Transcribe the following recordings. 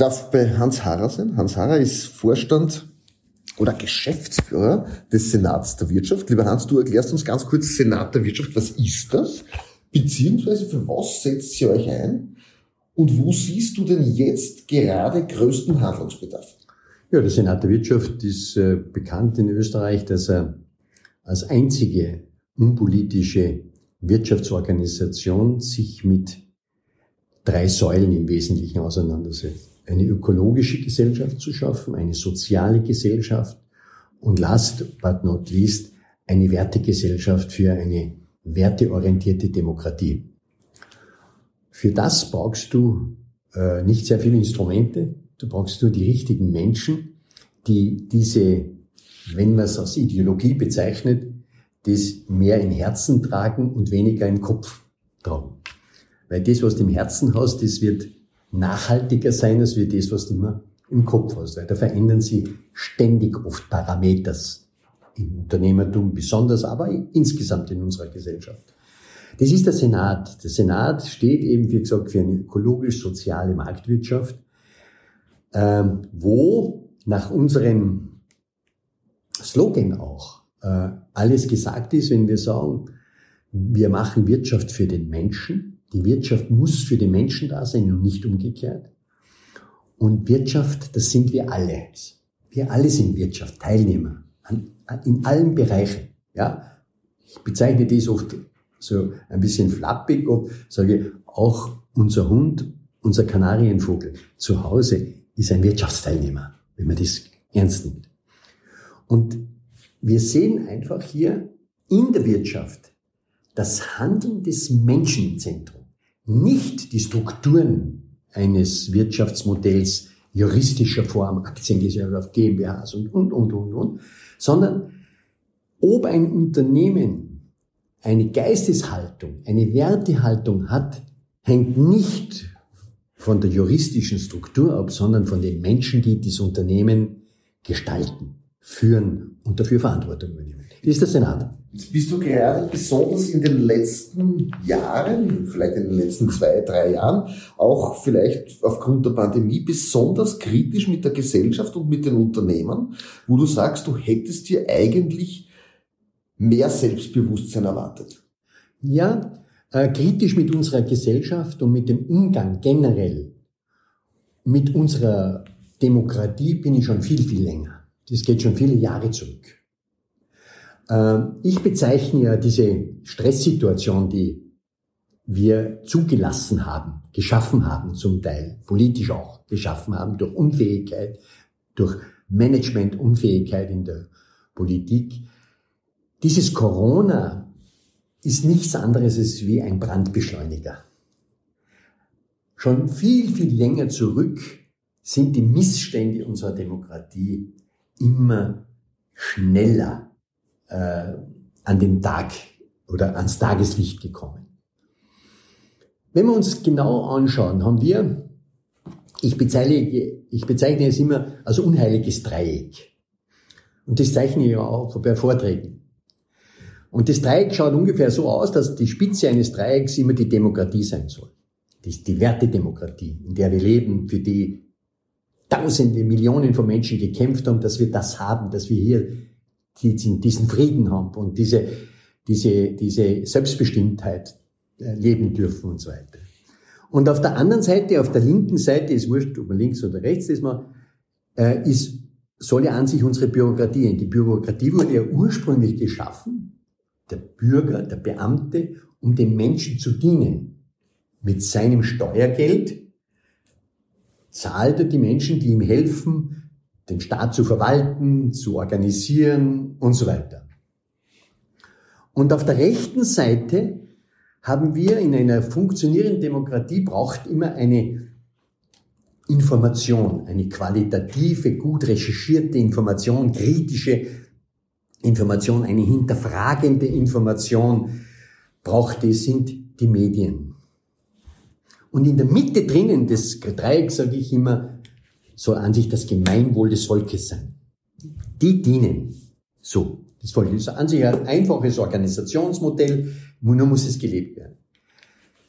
darf bei Hans Harrer sein. Hans Harrer ist Vorstand oder Geschäftsführer des Senats der Wirtschaft. Lieber Hans, du erklärst uns ganz kurz Senat der Wirtschaft. Was ist das? Beziehungsweise für was setzt ihr euch ein? Und wo siehst du denn jetzt gerade größten Handlungsbedarf? Ja, der Senat der Wirtschaft ist äh, bekannt in Österreich, dass er als einzige unpolitische Wirtschaftsorganisation sich mit drei Säulen im Wesentlichen auseinandersetzt. Eine ökologische Gesellschaft zu schaffen, eine soziale Gesellschaft und last but not least eine Wertegesellschaft für eine werteorientierte Demokratie. Für das brauchst du äh, nicht sehr viele Instrumente, du brauchst nur die richtigen Menschen, die diese, wenn man es als Ideologie bezeichnet, das mehr im Herzen tragen und weniger im Kopf tragen. Weil das, was du im Herzen hast, das wird nachhaltiger sein, als wie das, was du immer im Kopf hast. Da verändern sie ständig oft Parameters im Unternehmertum besonders, aber insgesamt in unserer Gesellschaft. Das ist der Senat. Der Senat steht eben, wie gesagt, für eine ökologisch-soziale Marktwirtschaft, ähm, wo nach unserem Slogan auch äh, alles gesagt ist, wenn wir sagen, wir machen Wirtschaft für den Menschen. Die Wirtschaft muss für den Menschen da sein und nicht umgekehrt. Und Wirtschaft, das sind wir alle. Wir alle sind Wirtschaft, Teilnehmer in allen Bereichen. Ja, ich bezeichne das oft so ein bisschen flappig, ob sage auch unser Hund, unser Kanarienvogel zu Hause ist ein Wirtschaftsteilnehmer, wenn man das ernst nimmt. Und wir sehen einfach hier in der Wirtschaft das Handeln des Menschen im Zentrum, nicht die Strukturen eines Wirtschaftsmodells juristischer Form, Aktiengesellschaft, GmbHs und, und, und, und, und, sondern ob ein Unternehmen eine Geisteshaltung, eine Wertehaltung hat, hängt nicht von der juristischen Struktur ab, sondern von den Menschen, die das Unternehmen gestalten, führen und dafür Verantwortung übernehmen. Das ist der Senat. Jetzt bist du gerade besonders in den letzten Jahren, vielleicht in den letzten zwei, drei Jahren, auch vielleicht aufgrund der Pandemie besonders kritisch mit der Gesellschaft und mit den Unternehmen, wo du sagst, du hättest dir eigentlich mehr Selbstbewusstsein erwartet. Ja, äh, kritisch mit unserer Gesellschaft und mit dem Umgang generell mit unserer Demokratie bin ich schon viel, viel länger. Das geht schon viele Jahre zurück. Ähm, ich bezeichne ja diese Stresssituation, die wir zugelassen haben, geschaffen haben zum Teil, politisch auch geschaffen haben, durch Unfähigkeit, durch Managementunfähigkeit in der Politik. Dieses Corona ist nichts anderes als wie ein Brandbeschleuniger. Schon viel, viel länger zurück sind die Missstände unserer Demokratie immer schneller äh, an den Tag oder ans Tageslicht gekommen. Wenn wir uns genau anschauen, haben wir, ich bezeichne, ich bezeichne es immer als unheiliges Dreieck. Und das zeichne ich auch bei Vorträgen. Und das Dreieck schaut ungefähr so aus, dass die Spitze eines Dreiecks immer die Demokratie sein soll. Das die Wertedemokratie, in der wir leben, für die Tausende, Millionen von Menschen gekämpft haben, dass wir das haben, dass wir hier die diesen Frieden haben und diese, diese, diese Selbstbestimmtheit äh, leben dürfen und so weiter. Und auf der anderen Seite, auf der linken Seite, ist wurscht, ob man links oder rechts ist, man, äh, ist, soll ja an sich unsere Bürokratie. Die Bürokratie wurde ja ursprünglich geschaffen, der Bürger, der Beamte, um den Menschen zu dienen. Mit seinem Steuergeld zahlt er die Menschen, die ihm helfen, den Staat zu verwalten, zu organisieren und so weiter. Und auf der rechten Seite haben wir in einer funktionierenden Demokratie braucht immer eine Information, eine qualitative, gut recherchierte Information, kritische Information, eine hinterfragende Information braucht es, sind die Medien. Und in der Mitte drinnen des Dreiecks sage ich immer, soll an sich das Gemeinwohl des Volkes sein. Die dienen so. Das Volk ist an sich ein einfaches Organisationsmodell, nur muss es gelebt werden.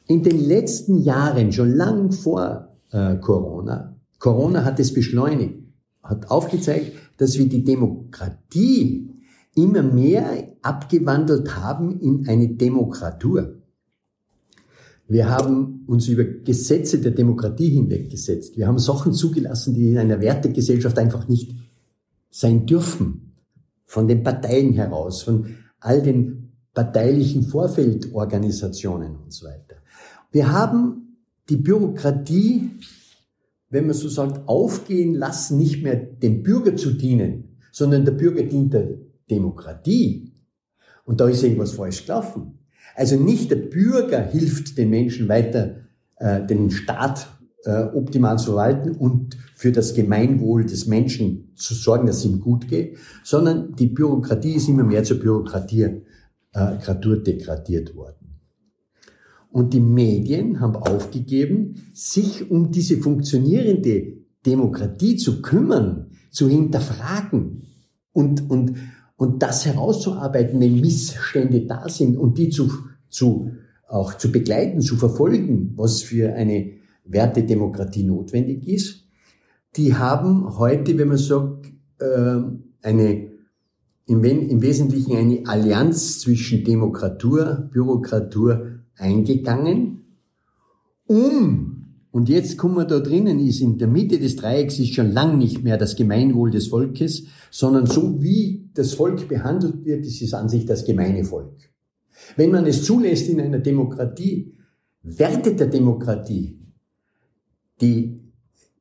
In den letzten Jahren, schon lang vor äh, Corona, Corona hat es beschleunigt, hat aufgezeigt, dass wir die Demokratie immer mehr abgewandelt haben in eine Demokratur. Wir haben uns über Gesetze der Demokratie hinweggesetzt. Wir haben Sachen zugelassen, die in einer Wertegesellschaft einfach nicht sein dürfen. Von den Parteien heraus, von all den parteilichen Vorfeldorganisationen und so weiter. Wir haben die Bürokratie, wenn man so sagt, aufgehen lassen, nicht mehr dem Bürger zu dienen, sondern der Bürger dient der Demokratie. Und da ist irgendwas falsch gelaufen. Also nicht der Bürger hilft den Menschen weiter, äh, den Staat äh, optimal zu verwalten und für das Gemeinwohl des Menschen zu sorgen, dass es ihm gut geht, sondern die Bürokratie ist immer mehr zur Bürokratie äh, degradiert worden. Und die Medien haben aufgegeben, sich um diese funktionierende Demokratie zu kümmern, zu hinterfragen und, und, und das herauszuarbeiten, wenn Missstände da sind und die zu, zu, auch zu begleiten, zu verfolgen, was für eine Wertedemokratie notwendig ist. Die haben heute, wenn man sagt, äh, eine, im, Wesentlichen eine Allianz zwischen Demokratur, Bürokratur eingegangen, um und jetzt kommen wir da drinnen, ist in der Mitte des Dreiecks ist schon lang nicht mehr das Gemeinwohl des Volkes, sondern so wie das Volk behandelt wird, ist es an sich das gemeine Volk. Wenn man es zulässt in einer Demokratie, Werte der Demokratie, die,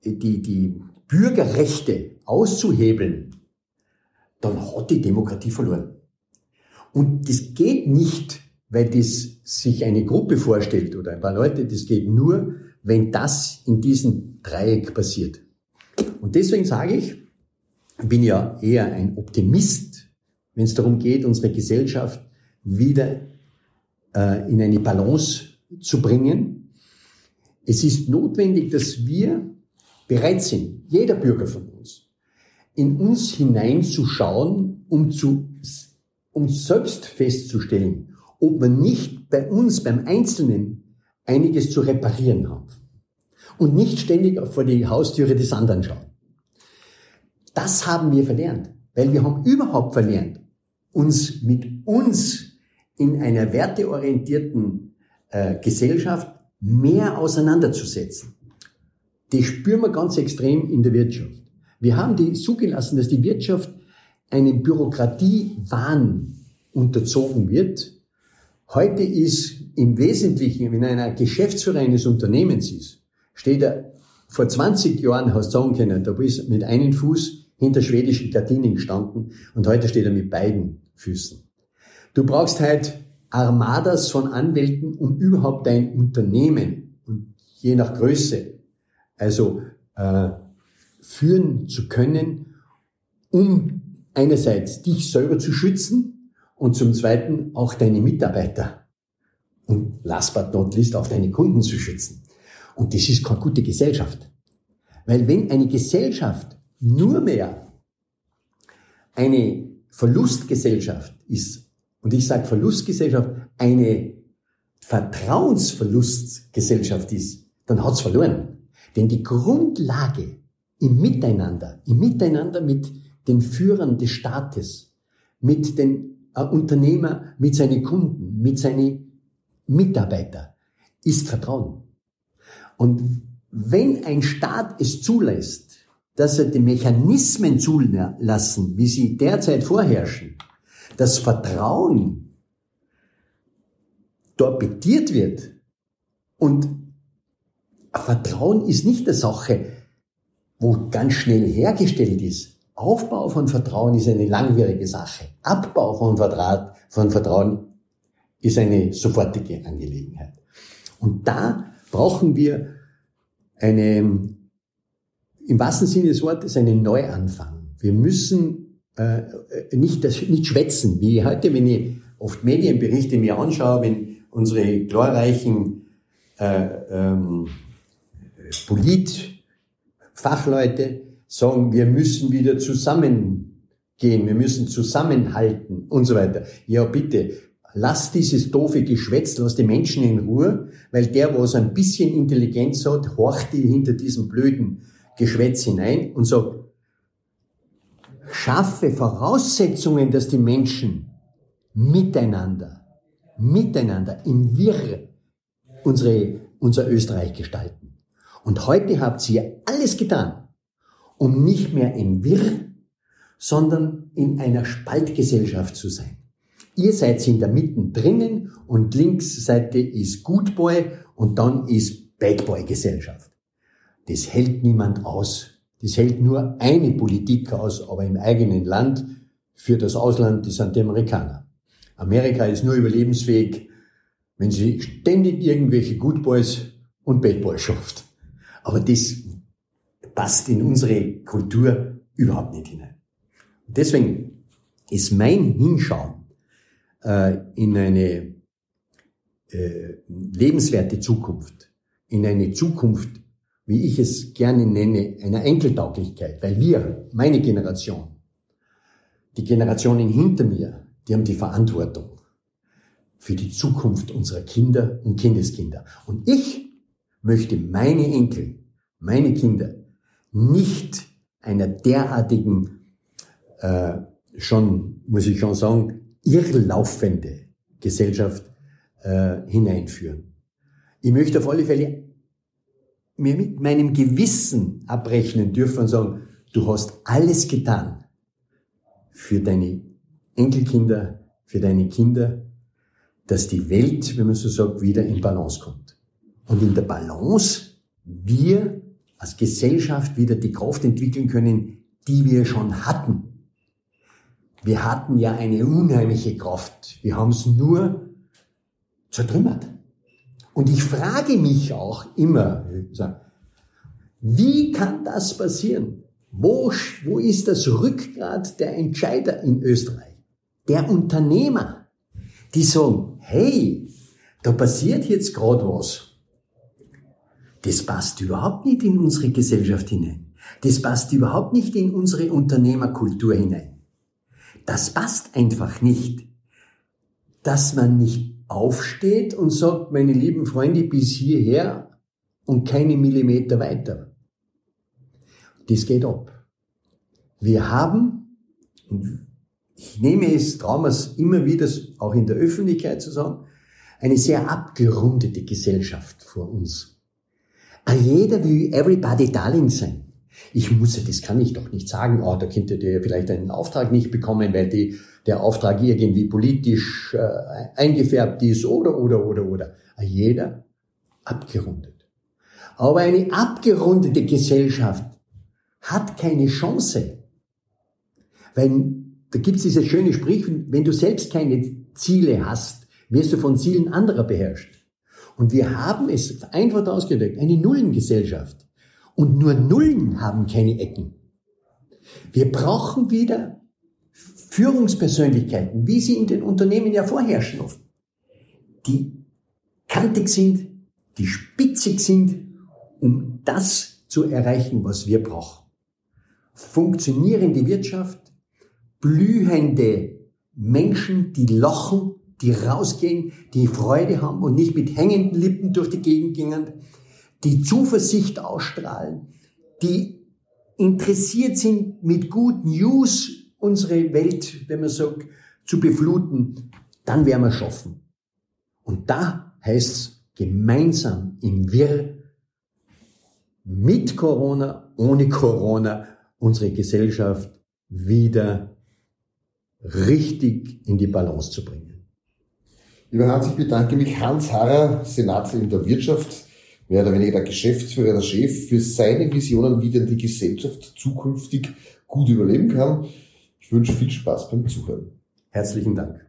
die, die Bürgerrechte auszuhebeln, dann hat die Demokratie verloren. Und das geht nicht, weil das sich eine Gruppe vorstellt oder ein paar Leute, das geht nur, wenn das in diesem Dreieck passiert. Und deswegen sage ich, ich bin ja eher ein Optimist, wenn es darum geht, unsere Gesellschaft wieder äh, in eine Balance zu bringen. Es ist notwendig, dass wir bereit sind, jeder Bürger von uns, in uns hineinzuschauen, um, zu, um selbst festzustellen, ob wir nicht bei uns, beim Einzelnen, einiges zu reparieren haben. Und nicht ständig vor die Haustüre des anderen schauen. Das haben wir verlernt, weil wir haben überhaupt verlernt, uns mit uns in einer werteorientierten äh, Gesellschaft mehr auseinanderzusetzen. Die spüren wir ganz extrem in der Wirtschaft. Wir haben die zugelassen, dass die Wirtschaft einem Bürokratiewahn unterzogen wird, Heute ist im Wesentlichen, wenn einer Geschäftsführer eines Unternehmens ist, steht er vor 20 Jahren, hast du sagen können, da bist mit einem Fuß hinter schwedischen Gardinen gestanden und heute steht er mit beiden Füßen. Du brauchst halt Armadas von Anwälten, um überhaupt dein Unternehmen und je nach Größe, also äh, führen zu können, um einerseits dich selber zu schützen und zum Zweiten auch deine Mitarbeiter und last but not least auch deine Kunden zu schützen. Und das ist keine gute Gesellschaft. Weil wenn eine Gesellschaft nur mehr eine Verlustgesellschaft ist, und ich sage Verlustgesellschaft, eine Vertrauensverlustgesellschaft ist, dann hat's verloren. Denn die Grundlage im Miteinander, im Miteinander mit den Führern des Staates, mit den ein Unternehmer mit seinen Kunden, mit seinen Mitarbeitern, ist Vertrauen. Und wenn ein Staat es zulässt, dass er die Mechanismen zulassen, wie sie derzeit vorherrschen, dass Vertrauen torpediert wird und Vertrauen ist nicht eine Sache, wo ganz schnell hergestellt ist, Aufbau von Vertrauen ist eine langwierige Sache. Abbau von, Vertrauen, von Vertrauen ist eine sofortige Angelegenheit. Und da brauchen wir eine, im wahrsten Sinne des Wortes, einen Neuanfang. Wir müssen äh, nicht, das, nicht schwätzen, wie heute, wenn ich oft Medienberichte mir anschaue, wenn unsere glorreichen äh, ähm, Politfachleute sagen, wir müssen wieder zusammengehen, wir müssen zusammenhalten und so weiter. Ja, bitte, lass dieses doofe Geschwätz, lass die Menschen in Ruhe, weil der, was ein bisschen Intelligenz hat, horcht die hinter diesem blöden Geschwätz hinein und sage, schaffe Voraussetzungen, dass die Menschen miteinander, miteinander im Wirr unsere, unser Österreich gestalten. Und heute habt ihr alles getan, um nicht mehr im Wirr, sondern in einer Spaltgesellschaft zu sein. Ihr seid in der Mitte drinnen und links Seite ist Good Boy und dann ist Bad Boy Gesellschaft. Das hält niemand aus. Das hält nur eine Politik aus, aber im eigenen Land für das Ausland, die sind die Amerikaner. Amerika ist nur überlebensfähig, wenn sie ständig irgendwelche Good Boys und Bad Boys schafft. Aber das passt in unsere Kultur überhaupt nicht hinein. Deswegen ist mein Hinschauen äh, in eine äh, lebenswerte Zukunft, in eine Zukunft, wie ich es gerne nenne, einer Enkeltauglichkeit, weil wir, meine Generation, die Generationen hinter mir, die haben die Verantwortung für die Zukunft unserer Kinder und Kindeskinder. Und ich möchte meine Enkel, meine Kinder nicht einer derartigen, äh, schon, muss ich schon sagen, irrlaufende Gesellschaft äh, hineinführen. Ich möchte auf alle Fälle mir mit meinem Gewissen abrechnen dürfen und sagen, du hast alles getan für deine Enkelkinder, für deine Kinder, dass die Welt, wenn man so sagt, wieder in Balance kommt. Und in der Balance wir als Gesellschaft wieder die Kraft entwickeln können, die wir schon hatten. Wir hatten ja eine unheimliche Kraft. Wir haben es nur zertrümmert. Und ich frage mich auch immer, wie kann das passieren? Wo, wo ist das Rückgrat der Entscheider in Österreich? Der Unternehmer, die sagen, hey, da passiert jetzt gerade was. Das passt überhaupt nicht in unsere Gesellschaft hinein. Das passt überhaupt nicht in unsere Unternehmerkultur hinein. Das passt einfach nicht. Dass man nicht aufsteht und sagt, meine lieben Freunde, bis hierher und keine Millimeter weiter. Das geht ab. Wir haben, ich nehme es, traue es immer wieder auch in der Öffentlichkeit zu sagen, eine sehr abgerundete Gesellschaft vor uns. Jeder will everybody darling sein. Ich muss ja, das kann ich doch nicht sagen, oh, da könnte der vielleicht einen Auftrag nicht bekommen, weil die der Auftrag irgendwie politisch äh, eingefärbt ist oder, oder, oder, oder. Jeder abgerundet. Aber eine abgerundete Gesellschaft hat keine Chance. Weil da gibt es dieses schöne Sprichwort, wenn du selbst keine Ziele hast, wirst du von Zielen anderer beherrscht. Und wir haben es einfach ausgedrückt, eine Nullengesellschaft. Und nur Nullen haben keine Ecken. Wir brauchen wieder Führungspersönlichkeiten, wie sie in den Unternehmen ja vorherrschen oft, die kantig sind, die spitzig sind, um das zu erreichen, was wir brauchen. Funktionierende Wirtschaft, blühende Menschen, die lachen, die rausgehen, die Freude haben und nicht mit hängenden Lippen durch die Gegend gingen, die Zuversicht ausstrahlen, die interessiert sind mit Good News unsere Welt, wenn man sagt, zu befluten, dann werden wir schaffen. Und da heißt es gemeinsam im Wirr mit Corona, ohne Corona, unsere Gesellschaft wieder richtig in die Balance zu bringen. Lieber Hans, ich bedanke mich. Hans Harrer, Senator in der Wirtschaft, mehr oder weniger der Geschäftsführer, der Chef, für seine Visionen, wie denn die Gesellschaft zukünftig gut überleben kann. Ich wünsche viel Spaß beim Zuhören. Herzlichen Dank.